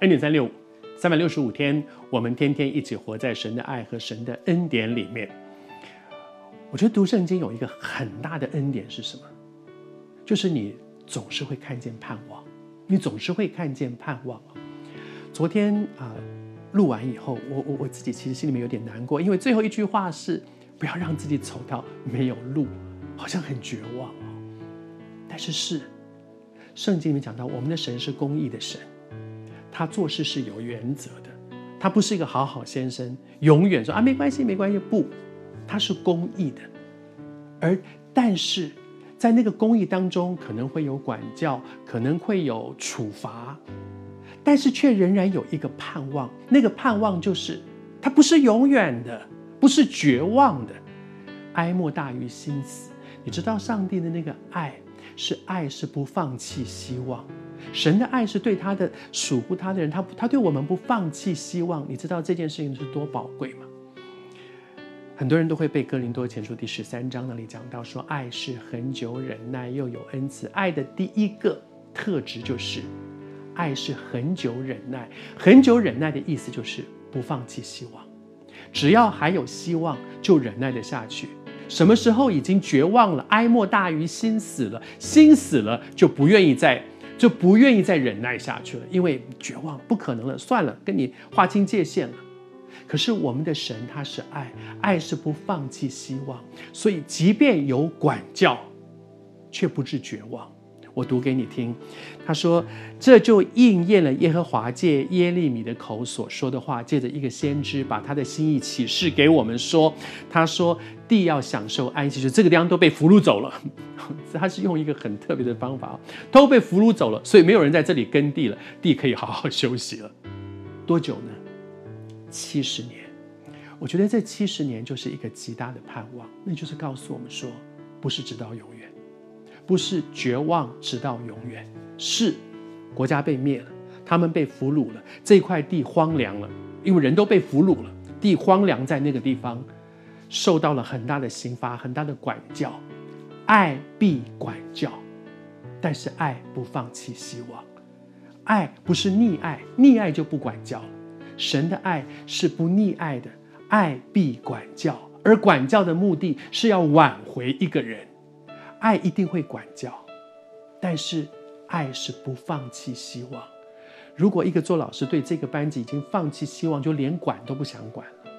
恩典三六五，三百六十五天，我们天天一起活在神的爱和神的恩典里面。我觉得读圣经有一个很大的恩典是什么？就是你总是会看见盼望，你总是会看见盼望。昨天啊、录完以后，我我我自己其实心里面有点难过，因为最后一句话是不要让自己走到没有路，好像很绝望哦。但是是，圣经里面讲到，我们的神是公义的神。他做事是有原则的，他不是一个好好先生，永远说啊没关系没关系。不，他是公益的，而但是在那个公益当中，可能会有管教，可能会有处罚，但是却仍然有一个盼望。那个盼望就是，他不是永远的，不是绝望的，哀莫大于心死。你知道上帝的那个爱是爱，是不放弃希望。神的爱是对他的属乎他的人，他他对我们不放弃希望。你知道这件事情是多宝贵吗？很多人都会被哥林多前书第十三章那里讲到说，爱是恒久忍耐，又有恩慈。爱的第一个特质就是，爱是恒久忍耐。恒久忍耐的意思就是不放弃希望，只要还有希望，就忍耐得下去。什么时候已经绝望了，哀莫大于心死了，心死了就不愿意再。就不愿意再忍耐下去了，因为绝望不可能了，算了，跟你划清界限了。可是我们的神他是爱，爱是不放弃希望，所以即便有管教，却不至绝望。我读给你听，他说：“这就应验了耶和华借耶利米的口所说的话，借着一个先知把他的心意启示给我们说，他说地要享受安息，就这个地方都被俘虏走了。他是用一个很特别的方法，都被俘虏走了，所以没有人在这里耕地了，地可以好好休息了。多久呢？七十年。我觉得这七十年就是一个极大的盼望，那就是告诉我们说，不是直到永远。”不是绝望直到永远，是国家被灭了，他们被俘虏了，这块地荒凉了，因为人都被俘虏了，地荒凉在那个地方，受到了很大的刑罚，很大的管教，爱必管教，但是爱不放弃希望，爱不是溺爱，溺爱就不管教，神的爱是不溺爱的，爱必管教，而管教的目的是要挽回一个人。爱一定会管教，但是爱是不放弃希望。如果一个做老师对这个班级已经放弃希望，就连管都不想管了。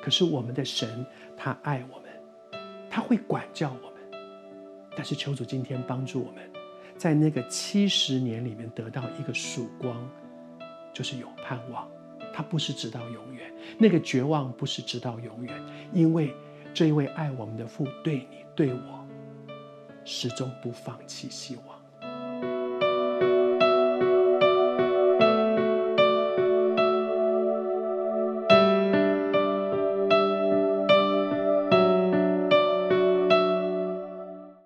可是我们的神，他爱我们，他会管教我们。但是求主今天帮助我们，在那个七十年里面得到一个曙光，就是有盼望。他不是直到永远，那个绝望不是直到永远，因为这一位爱我们的父对你对我。始终不放弃希望。